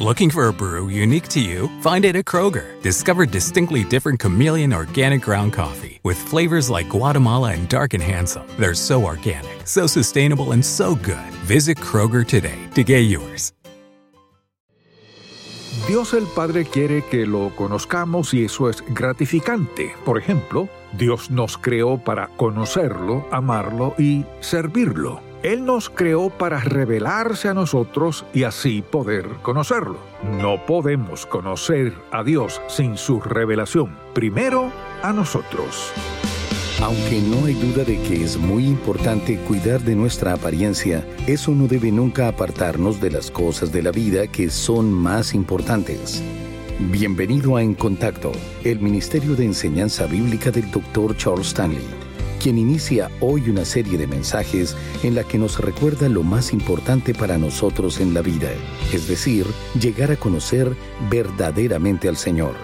Looking for a brew unique to you? Find it at Kroger. Discover distinctly different chameleon organic ground coffee with flavors like Guatemala and Dark and Handsome. They're so organic, so sustainable, and so good. Visit Kroger today to get yours. Dios el Padre quiere que lo conozcamos y eso es gratificante. Por ejemplo, Dios nos creó para conocerlo, amarlo y servirlo. Él nos creó para revelarse a nosotros y así poder conocerlo. No podemos conocer a Dios sin su revelación. Primero, a nosotros. Aunque no hay duda de que es muy importante cuidar de nuestra apariencia, eso no debe nunca apartarnos de las cosas de la vida que son más importantes. Bienvenido a En Contacto, el Ministerio de Enseñanza Bíblica del Dr. Charles Stanley quien inicia hoy una serie de mensajes en la que nos recuerda lo más importante para nosotros en la vida, es decir, llegar a conocer verdaderamente al Señor.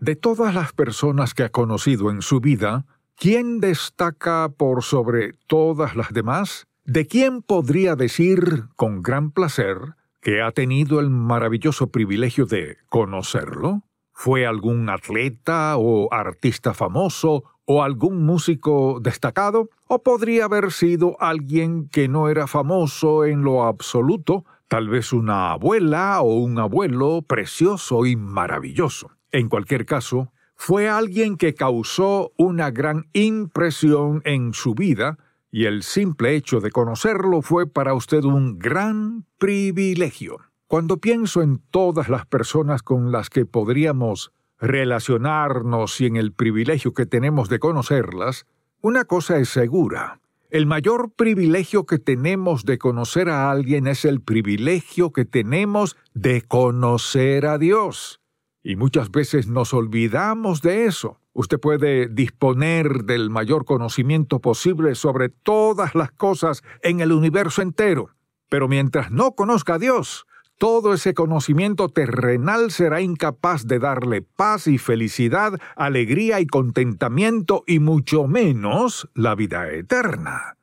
De todas las personas que ha conocido en su vida, ¿quién destaca por sobre todas las demás? ¿De quién podría decir con gran placer que ha tenido el maravilloso privilegio de conocerlo? ¿Fue algún atleta o artista famoso o algún músico destacado, o podría haber sido alguien que no era famoso en lo absoluto, tal vez una abuela o un abuelo precioso y maravilloso. En cualquier caso, fue alguien que causó una gran impresión en su vida, y el simple hecho de conocerlo fue para usted un gran privilegio. Cuando pienso en todas las personas con las que podríamos relacionarnos y en el privilegio que tenemos de conocerlas, una cosa es segura. El mayor privilegio que tenemos de conocer a alguien es el privilegio que tenemos de conocer a Dios. Y muchas veces nos olvidamos de eso. Usted puede disponer del mayor conocimiento posible sobre todas las cosas en el universo entero, pero mientras no conozca a Dios, todo ese conocimiento terrenal será incapaz de darle paz y felicidad, alegría y contentamiento y mucho menos la vida eterna.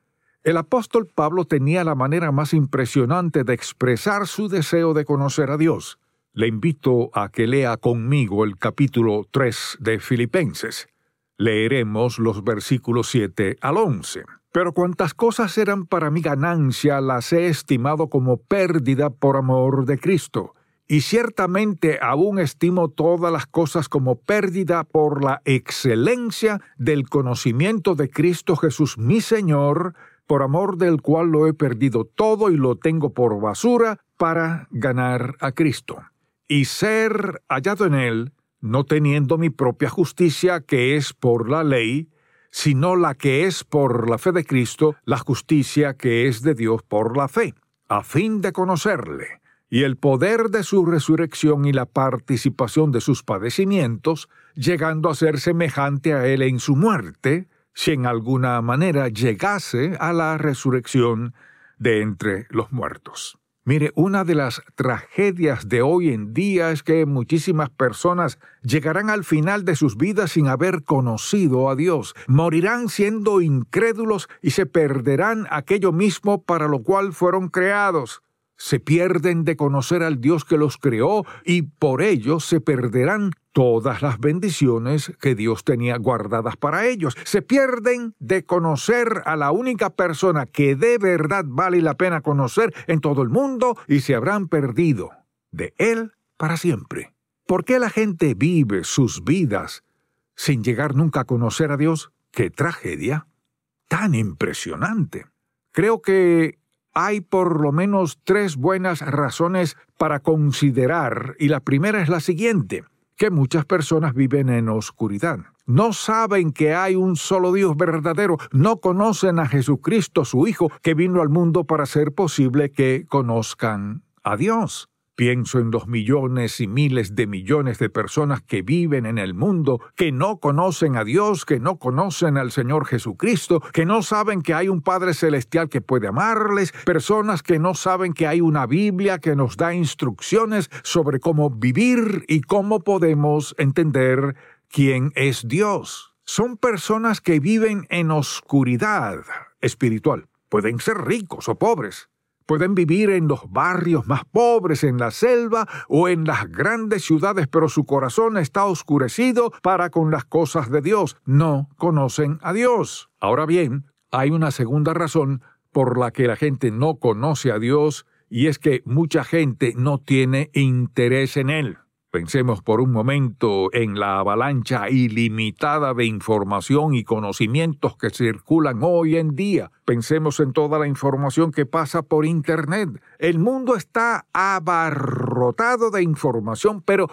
El apóstol Pablo tenía la manera más impresionante de expresar su deseo de conocer a Dios. Le invito a que lea conmigo el capítulo 3 de Filipenses. Leeremos los versículos 7 al 11. Pero cuantas cosas eran para mi ganancia las he estimado como pérdida por amor de Cristo. Y ciertamente aún estimo todas las cosas como pérdida por la excelencia del conocimiento de Cristo Jesús mi Señor, por amor del cual lo he perdido todo y lo tengo por basura para ganar a Cristo. Y ser hallado en él, no teniendo mi propia justicia que es por la ley, sino la que es por la fe de Cristo, la justicia que es de Dios por la fe, a fin de conocerle, y el poder de su resurrección y la participación de sus padecimientos, llegando a ser semejante a él en su muerte, si en alguna manera llegase a la resurrección de entre los muertos. Mire, una de las tragedias de hoy en día es que muchísimas personas llegarán al final de sus vidas sin haber conocido a Dios, morirán siendo incrédulos y se perderán aquello mismo para lo cual fueron creados. Se pierden de conocer al Dios que los creó y por ello se perderán todas las bendiciones que Dios tenía guardadas para ellos. Se pierden de conocer a la única persona que de verdad vale la pena conocer en todo el mundo y se habrán perdido de Él para siempre. ¿Por qué la gente vive sus vidas sin llegar nunca a conocer a Dios? ¡Qué tragedia! Tan impresionante. Creo que hay por lo menos tres buenas razones para considerar, y la primera es la siguiente, que muchas personas viven en oscuridad. No saben que hay un solo Dios verdadero, no conocen a Jesucristo, su Hijo, que vino al mundo para hacer posible que conozcan a Dios. Pienso en los millones y miles de millones de personas que viven en el mundo, que no conocen a Dios, que no conocen al Señor Jesucristo, que no saben que hay un Padre Celestial que puede amarles, personas que no saben que hay una Biblia que nos da instrucciones sobre cómo vivir y cómo podemos entender quién es Dios. Son personas que viven en oscuridad espiritual. Pueden ser ricos o pobres, Pueden vivir en los barrios más pobres, en la selva o en las grandes ciudades, pero su corazón está oscurecido para con las cosas de Dios. No conocen a Dios. Ahora bien, hay una segunda razón por la que la gente no conoce a Dios, y es que mucha gente no tiene interés en Él. Pensemos por un momento en la avalancha ilimitada de información y conocimientos que circulan hoy en día. Pensemos en toda la información que pasa por Internet. El mundo está abarrotado de información, pero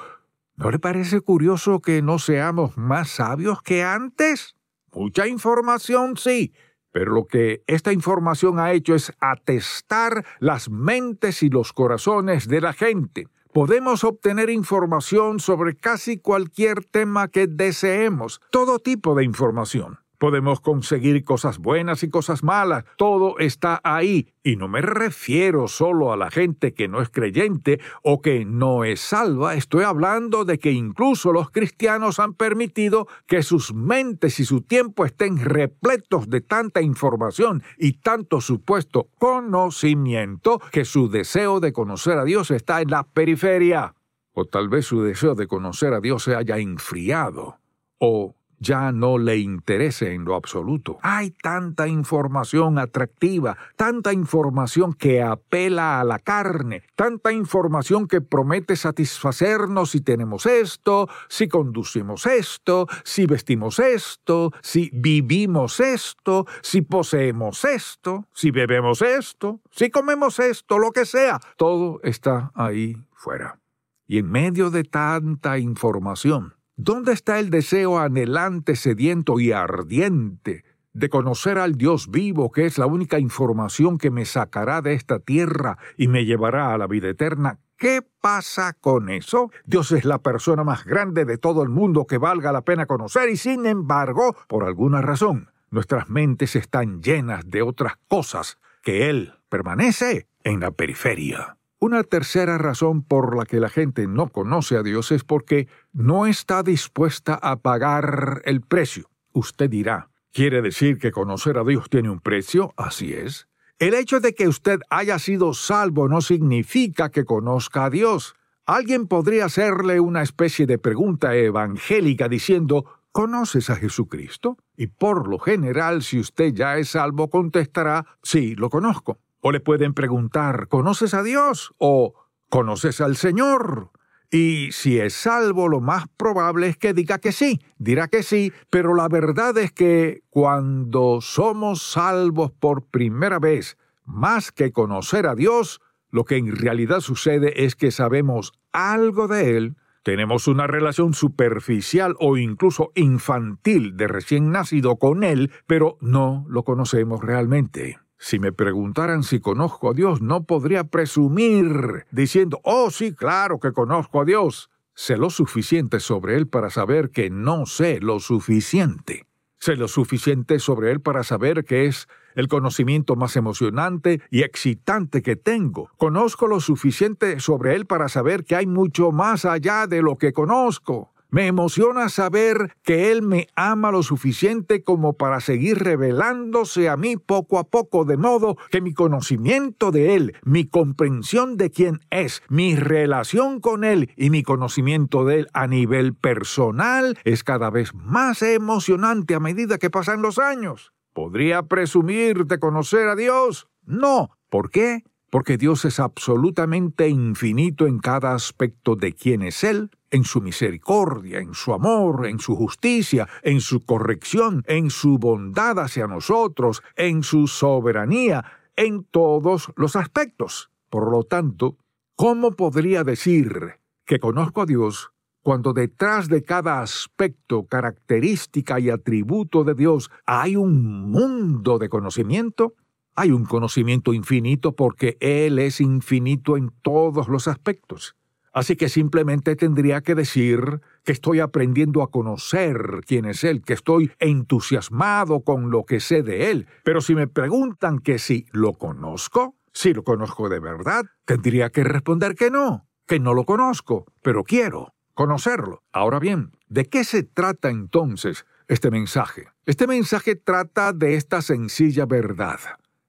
¿no le parece curioso que no seamos más sabios que antes? Mucha información, sí, pero lo que esta información ha hecho es atestar las mentes y los corazones de la gente podemos obtener información sobre casi cualquier tema que deseemos, todo tipo de información. Podemos conseguir cosas buenas y cosas malas, todo está ahí. Y no me refiero solo a la gente que no es creyente o que no es salva, estoy hablando de que incluso los cristianos han permitido que sus mentes y su tiempo estén repletos de tanta información y tanto supuesto conocimiento que su deseo de conocer a Dios está en la periferia. O tal vez su deseo de conocer a Dios se haya enfriado o ya no le interese en lo absoluto. Hay tanta información atractiva, tanta información que apela a la carne, tanta información que promete satisfacernos si tenemos esto, si conducimos esto, si vestimos esto, si vivimos esto, si poseemos esto, si bebemos esto, si comemos esto, lo que sea. Todo está ahí fuera. Y en medio de tanta información, ¿Dónde está el deseo anhelante, sediento y ardiente de conocer al Dios vivo, que es la única información que me sacará de esta tierra y me llevará a la vida eterna? ¿Qué pasa con eso? Dios es la persona más grande de todo el mundo que valga la pena conocer y sin embargo, por alguna razón, nuestras mentes están llenas de otras cosas que Él permanece en la periferia. Una tercera razón por la que la gente no conoce a Dios es porque no está dispuesta a pagar el precio. Usted dirá, ¿quiere decir que conocer a Dios tiene un precio? Así es. El hecho de que usted haya sido salvo no significa que conozca a Dios. Alguien podría hacerle una especie de pregunta evangélica diciendo, ¿Conoces a Jesucristo? Y por lo general, si usted ya es salvo, contestará, sí, lo conozco. O le pueden preguntar, ¿conoces a Dios? o ¿conoces al Señor? Y si es salvo, lo más probable es que diga que sí, dirá que sí, pero la verdad es que cuando somos salvos por primera vez, más que conocer a Dios, lo que en realidad sucede es que sabemos algo de Él, tenemos una relación superficial o incluso infantil de recién nacido con Él, pero no lo conocemos realmente. Si me preguntaran si conozco a Dios, no podría presumir diciendo, oh sí, claro que conozco a Dios. Sé lo suficiente sobre Él para saber que no sé lo suficiente. Sé lo suficiente sobre Él para saber que es el conocimiento más emocionante y excitante que tengo. Conozco lo suficiente sobre Él para saber que hay mucho más allá de lo que conozco. Me emociona saber que Él me ama lo suficiente como para seguir revelándose a mí poco a poco, de modo que mi conocimiento de Él, mi comprensión de quién es, mi relación con Él y mi conocimiento de Él a nivel personal es cada vez más emocionante a medida que pasan los años. ¿Podría presumir de conocer a Dios? No. ¿Por qué? Porque Dios es absolutamente infinito en cada aspecto de quién es Él, en su misericordia, en su amor, en su justicia, en su corrección, en su bondad hacia nosotros, en su soberanía, en todos los aspectos. Por lo tanto, ¿cómo podría decir que conozco a Dios cuando detrás de cada aspecto, característica y atributo de Dios hay un mundo de conocimiento? Hay un conocimiento infinito porque Él es infinito en todos los aspectos. Así que simplemente tendría que decir que estoy aprendiendo a conocer quién es Él, que estoy entusiasmado con lo que sé de Él. Pero si me preguntan que si lo conozco, si lo conozco de verdad, tendría que responder que no, que no lo conozco, pero quiero conocerlo. Ahora bien, ¿de qué se trata entonces este mensaje? Este mensaje trata de esta sencilla verdad,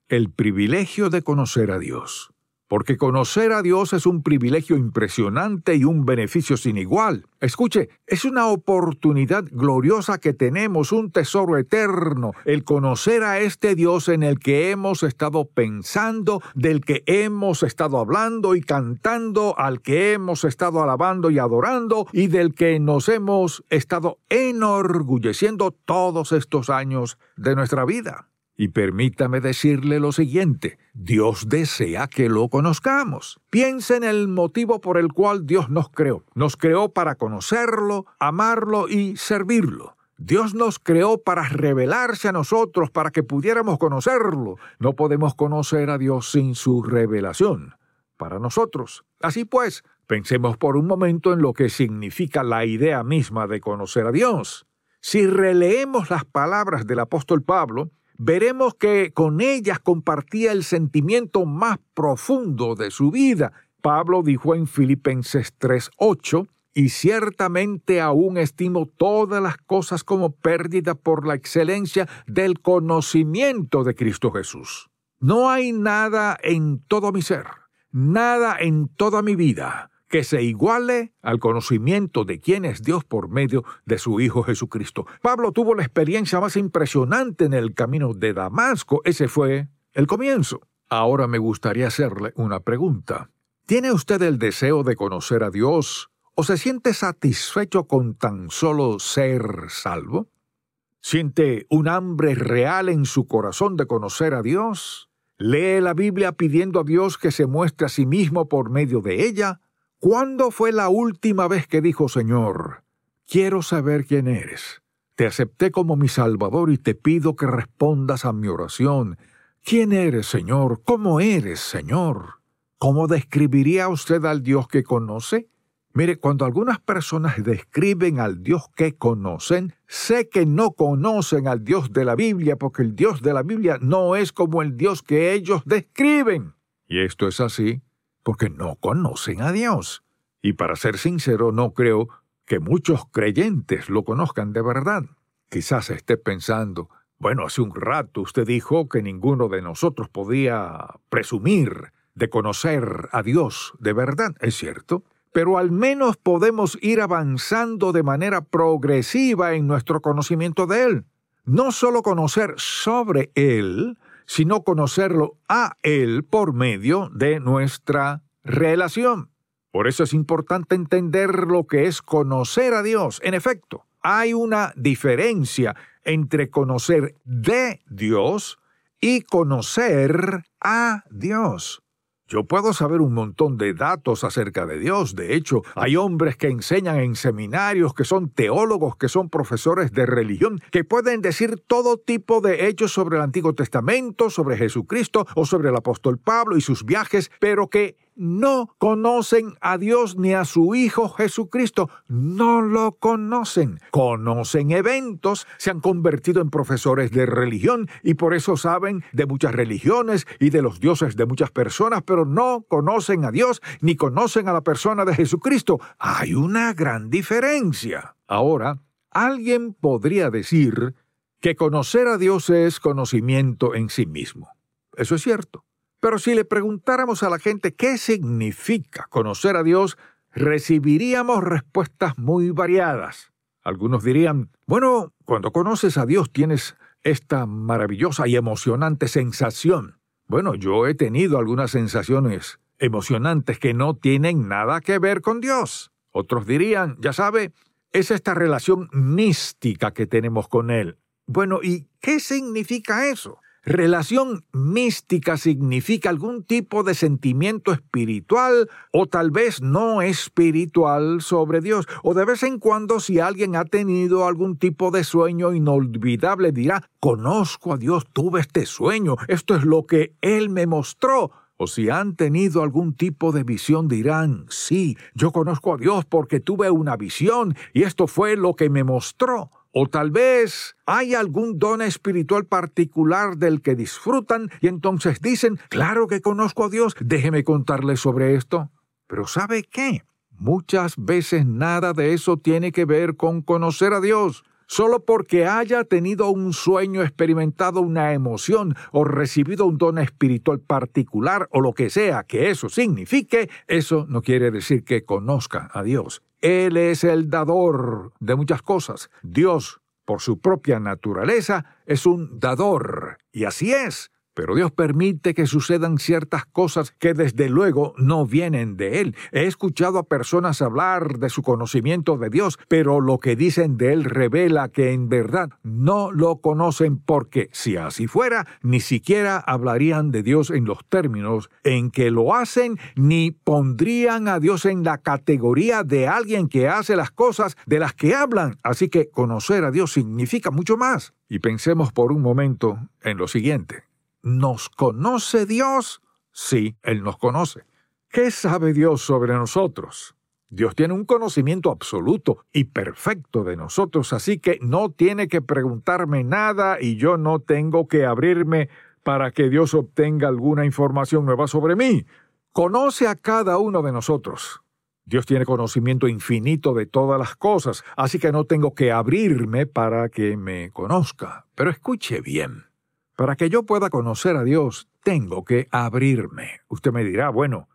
el privilegio de conocer a Dios porque conocer a Dios es un privilegio impresionante y un beneficio sin igual. Escuche, es una oportunidad gloriosa que tenemos, un tesoro eterno, el conocer a este Dios en el que hemos estado pensando, del que hemos estado hablando y cantando, al que hemos estado alabando y adorando, y del que nos hemos estado enorgulleciendo todos estos años de nuestra vida. Y permítame decirle lo siguiente, Dios desea que lo conozcamos. Piense en el motivo por el cual Dios nos creó. Nos creó para conocerlo, amarlo y servirlo. Dios nos creó para revelarse a nosotros, para que pudiéramos conocerlo. No podemos conocer a Dios sin su revelación para nosotros. Así pues, pensemos por un momento en lo que significa la idea misma de conocer a Dios. Si releemos las palabras del apóstol Pablo, veremos que con ellas compartía el sentimiento más profundo de su vida. Pablo dijo en Filipenses 3:8, y ciertamente aún estimo todas las cosas como pérdida por la excelencia del conocimiento de Cristo Jesús. No hay nada en todo mi ser, nada en toda mi vida que se iguale al conocimiento de quién es Dios por medio de su Hijo Jesucristo. Pablo tuvo la experiencia más impresionante en el camino de Damasco. Ese fue el comienzo. Ahora me gustaría hacerle una pregunta. ¿Tiene usted el deseo de conocer a Dios o se siente satisfecho con tan solo ser salvo? ¿Siente un hambre real en su corazón de conocer a Dios? ¿Lee la Biblia pidiendo a Dios que se muestre a sí mismo por medio de ella? ¿Cuándo fue la última vez que dijo, Señor, quiero saber quién eres? Te acepté como mi Salvador y te pido que respondas a mi oración. ¿Quién eres, Señor? ¿Cómo eres, Señor? ¿Cómo describiría usted al Dios que conoce? Mire, cuando algunas personas describen al Dios que conocen, sé que no conocen al Dios de la Biblia porque el Dios de la Biblia no es como el Dios que ellos describen. Y esto es así porque no conocen a Dios. Y para ser sincero, no creo que muchos creyentes lo conozcan de verdad. Quizás esté pensando, bueno, hace un rato usted dijo que ninguno de nosotros podía presumir de conocer a Dios de verdad, es cierto, pero al menos podemos ir avanzando de manera progresiva en nuestro conocimiento de Él. No solo conocer sobre Él, sino conocerlo a Él por medio de nuestra relación. Por eso es importante entender lo que es conocer a Dios. En efecto, hay una diferencia entre conocer de Dios y conocer a Dios. Yo puedo saber un montón de datos acerca de Dios. De hecho, hay hombres que enseñan en seminarios, que son teólogos, que son profesores de religión, que pueden decir todo tipo de hechos sobre el Antiguo Testamento, sobre Jesucristo o sobre el apóstol Pablo y sus viajes, pero que no conocen a Dios ni a su Hijo Jesucristo. No lo conocen. Conocen eventos, se han convertido en profesores de religión y por eso saben de muchas religiones y de los dioses de muchas personas, pero no conocen a Dios ni conocen a la persona de Jesucristo. Hay una gran diferencia. Ahora, alguien podría decir que conocer a Dios es conocimiento en sí mismo. Eso es cierto. Pero si le preguntáramos a la gente qué significa conocer a Dios, recibiríamos respuestas muy variadas. Algunos dirían, bueno, cuando conoces a Dios tienes esta maravillosa y emocionante sensación. Bueno, yo he tenido algunas sensaciones emocionantes que no tienen nada que ver con Dios. Otros dirían, ya sabe, es esta relación mística que tenemos con Él. Bueno, ¿y qué significa eso? Relación mística significa algún tipo de sentimiento espiritual o tal vez no espiritual sobre Dios. O de vez en cuando si alguien ha tenido algún tipo de sueño inolvidable dirá, conozco a Dios, tuve este sueño, esto es lo que Él me mostró. O si han tenido algún tipo de visión dirán, sí, yo conozco a Dios porque tuve una visión y esto fue lo que me mostró. O tal vez hay algún don espiritual particular del que disfrutan y entonces dicen, claro que conozco a Dios, déjeme contarle sobre esto. Pero ¿sabe qué? Muchas veces nada de eso tiene que ver con conocer a Dios. Solo porque haya tenido un sueño, experimentado una emoción o recibido un don espiritual particular o lo que sea que eso signifique, eso no quiere decir que conozca a Dios. Él es el dador de muchas cosas. Dios, por su propia naturaleza, es un dador. Y así es. Pero Dios permite que sucedan ciertas cosas que desde luego no vienen de Él. He escuchado a personas hablar de su conocimiento de Dios, pero lo que dicen de Él revela que en verdad no lo conocen porque si así fuera, ni siquiera hablarían de Dios en los términos en que lo hacen, ni pondrían a Dios en la categoría de alguien que hace las cosas de las que hablan. Así que conocer a Dios significa mucho más. Y pensemos por un momento en lo siguiente. ¿Nos conoce Dios? Sí, Él nos conoce. ¿Qué sabe Dios sobre nosotros? Dios tiene un conocimiento absoluto y perfecto de nosotros, así que no tiene que preguntarme nada y yo no tengo que abrirme para que Dios obtenga alguna información nueva sobre mí. Conoce a cada uno de nosotros. Dios tiene conocimiento infinito de todas las cosas, así que no tengo que abrirme para que me conozca. Pero escuche bien. Para que yo pueda conocer a Dios, tengo que abrirme. Usted me dirá, bueno,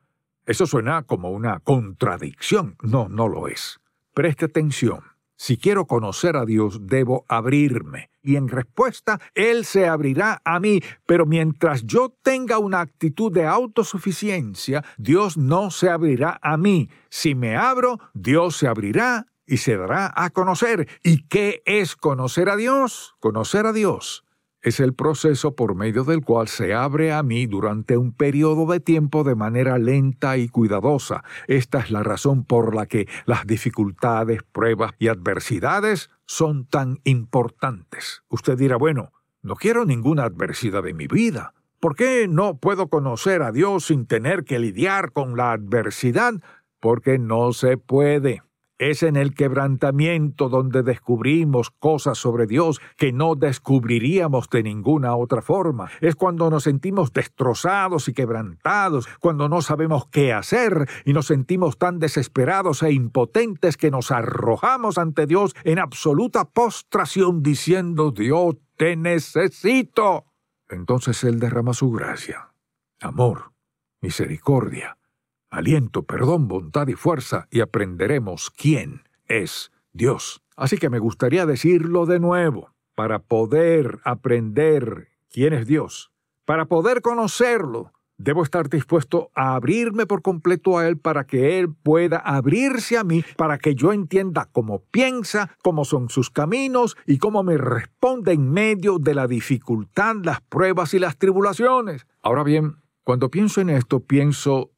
eso suena como una contradicción. No, no lo es. Preste atención. Si quiero conocer a Dios, debo abrirme. Y en respuesta, Él se abrirá a mí. Pero mientras yo tenga una actitud de autosuficiencia, Dios no se abrirá a mí. Si me abro, Dios se abrirá y se dará a conocer. ¿Y qué es conocer a Dios? Conocer a Dios es el proceso por medio del cual se abre a mí durante un periodo de tiempo de manera lenta y cuidadosa. Esta es la razón por la que las dificultades, pruebas y adversidades son tan importantes. Usted dirá, bueno, no quiero ninguna adversidad en mi vida. ¿Por qué no puedo conocer a Dios sin tener que lidiar con la adversidad? Porque no se puede. Es en el quebrantamiento donde descubrimos cosas sobre Dios que no descubriríamos de ninguna otra forma. Es cuando nos sentimos destrozados y quebrantados, cuando no sabemos qué hacer y nos sentimos tan desesperados e impotentes que nos arrojamos ante Dios en absoluta postración diciendo, Dios, te necesito. Entonces Él derrama su gracia, amor, misericordia aliento, perdón, bondad y fuerza, y aprenderemos quién es Dios. Así que me gustaría decirlo de nuevo, para poder aprender quién es Dios, para poder conocerlo, Debo estar dispuesto a abrirme por completo a Él para que Él pueda abrirse a mí, para que yo entienda cómo piensa, cómo son sus caminos y cómo me responde en medio de la dificultad, las pruebas y las tribulaciones. Ahora bien, cuando pienso en esto, pienso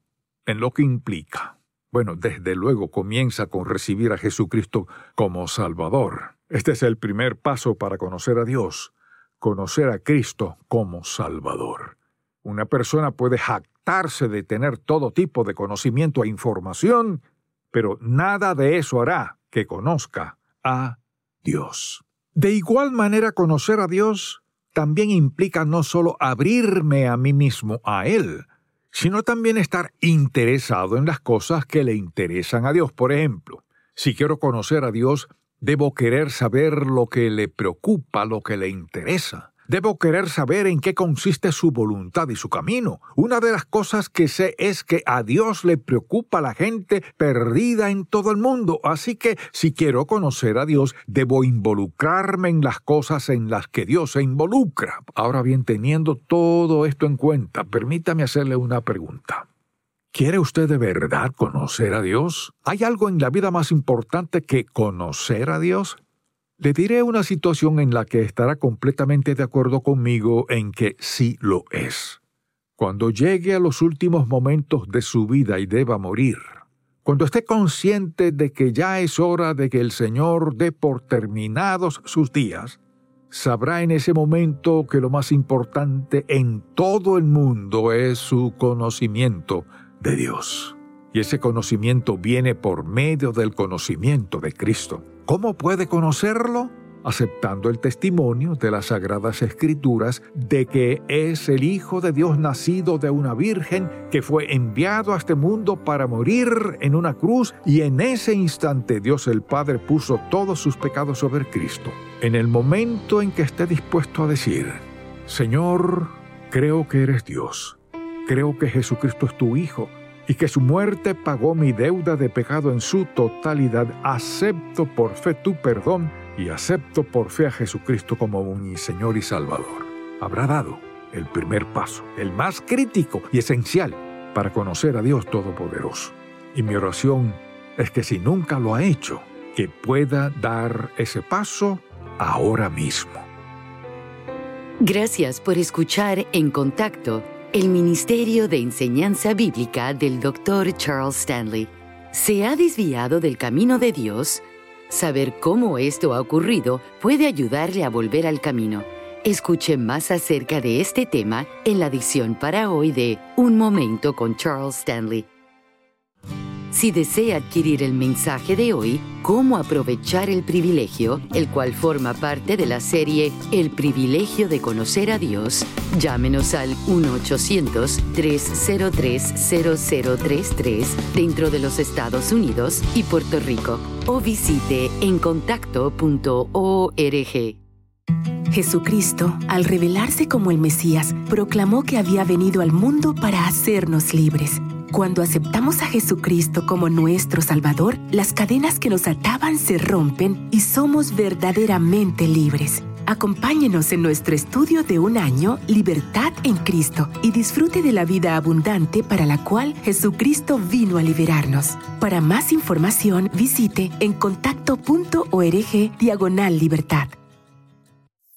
en lo que implica. Bueno, desde luego comienza con recibir a Jesucristo como Salvador. Este es el primer paso para conocer a Dios, conocer a Cristo como Salvador. Una persona puede jactarse de tener todo tipo de conocimiento e información, pero nada de eso hará que conozca a Dios. De igual manera, conocer a Dios también implica no solo abrirme a mí mismo a Él, sino también estar interesado en las cosas que le interesan a Dios. Por ejemplo, si quiero conocer a Dios, debo querer saber lo que le preocupa, lo que le interesa. Debo querer saber en qué consiste su voluntad y su camino. Una de las cosas que sé es que a Dios le preocupa la gente perdida en todo el mundo, así que si quiero conocer a Dios, debo involucrarme en las cosas en las que Dios se involucra. Ahora bien, teniendo todo esto en cuenta, permítame hacerle una pregunta. ¿Quiere usted de verdad conocer a Dios? ¿Hay algo en la vida más importante que conocer a Dios? Le diré una situación en la que estará completamente de acuerdo conmigo en que sí lo es. Cuando llegue a los últimos momentos de su vida y deba morir, cuando esté consciente de que ya es hora de que el Señor dé por terminados sus días, sabrá en ese momento que lo más importante en todo el mundo es su conocimiento de Dios. Y ese conocimiento viene por medio del conocimiento de Cristo. ¿Cómo puede conocerlo? aceptando el testimonio de las Sagradas Escrituras de que es el Hijo de Dios nacido de una virgen que fue enviado a este mundo para morir en una cruz y en ese instante Dios el Padre puso todos sus pecados sobre Cristo. En el momento en que esté dispuesto a decir, Señor, creo que eres Dios, creo que Jesucristo es tu Hijo, y que su muerte pagó mi deuda de pecado en su totalidad, acepto por fe tu perdón y acepto por fe a Jesucristo como mi Señor y Salvador. Habrá dado el primer paso, el más crítico y esencial para conocer a Dios Todopoderoso. Y mi oración es que si nunca lo ha hecho, que pueda dar ese paso ahora mismo. Gracias por escuchar En Contacto, el Ministerio de Enseñanza Bíblica del Dr. Charles Stanley. ¿Se ha desviado del camino de Dios? Saber cómo esto ha ocurrido puede ayudarle a volver al camino. Escuche más acerca de este tema en la edición para hoy de Un Momento con Charles Stanley. Si desea adquirir el mensaje de hoy, Cómo aprovechar el privilegio, el cual forma parte de la serie El privilegio de conocer a Dios, llámenos al 1-800-303-0033 dentro de los Estados Unidos y Puerto Rico o visite encontacto.org. Jesucristo, al revelarse como el Mesías, proclamó que había venido al mundo para hacernos libres cuando aceptamos a Jesucristo como nuestro Salvador, las cadenas que nos ataban se rompen y somos verdaderamente libres. Acompáñenos en nuestro estudio de un año, Libertad en Cristo, y disfrute de la vida abundante para la cual Jesucristo vino a liberarnos. Para más información, visite en contacto.org diagonal libertad.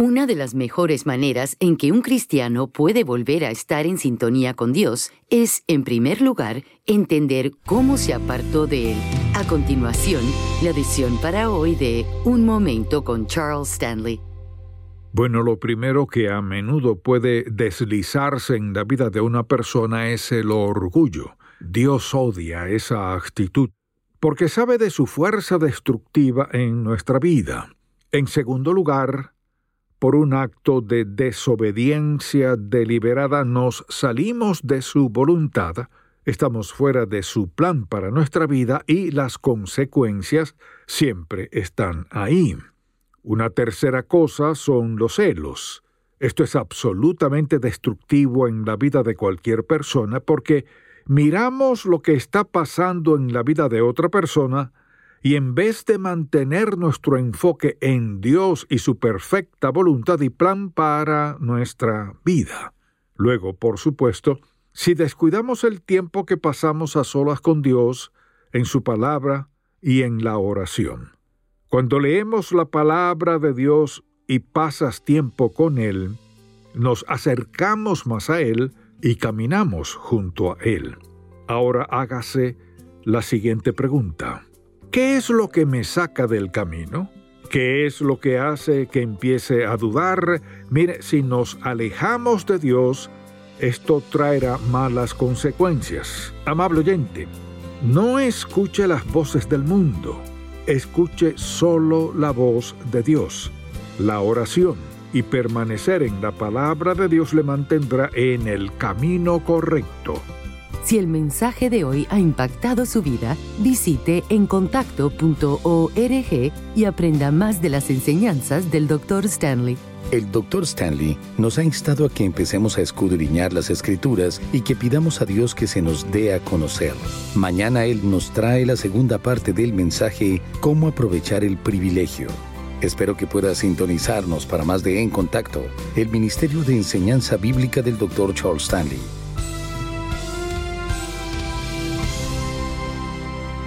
Una de las mejores maneras en que un cristiano puede volver a estar en sintonía con Dios es, en primer lugar, entender cómo se apartó de Él. A continuación, la edición para hoy de Un Momento con Charles Stanley. Bueno, lo primero que a menudo puede deslizarse en la vida de una persona es el orgullo. Dios odia esa actitud porque sabe de su fuerza destructiva en nuestra vida. En segundo lugar, por un acto de desobediencia deliberada nos salimos de su voluntad, estamos fuera de su plan para nuestra vida y las consecuencias siempre están ahí. Una tercera cosa son los celos. Esto es absolutamente destructivo en la vida de cualquier persona porque miramos lo que está pasando en la vida de otra persona y en vez de mantener nuestro enfoque en Dios y su perfecta voluntad y plan para nuestra vida. Luego, por supuesto, si descuidamos el tiempo que pasamos a solas con Dios, en su palabra y en la oración. Cuando leemos la palabra de Dios y pasas tiempo con Él, nos acercamos más a Él y caminamos junto a Él. Ahora hágase la siguiente pregunta. ¿Qué es lo que me saca del camino? ¿Qué es lo que hace que empiece a dudar? Mire, si nos alejamos de Dios, esto traerá malas consecuencias. Amable oyente, no escuche las voces del mundo, escuche solo la voz de Dios. La oración y permanecer en la palabra de Dios le mantendrá en el camino correcto. Si el mensaje de hoy ha impactado su vida, visite encontacto.org y aprenda más de las enseñanzas del Dr. Stanley. El Dr. Stanley nos ha instado a que empecemos a escudriñar las escrituras y que pidamos a Dios que se nos dé a conocer. Mañana Él nos trae la segunda parte del mensaje, Cómo aprovechar el privilegio. Espero que pueda sintonizarnos para más de En Contacto, el Ministerio de Enseñanza Bíblica del Dr. Charles Stanley.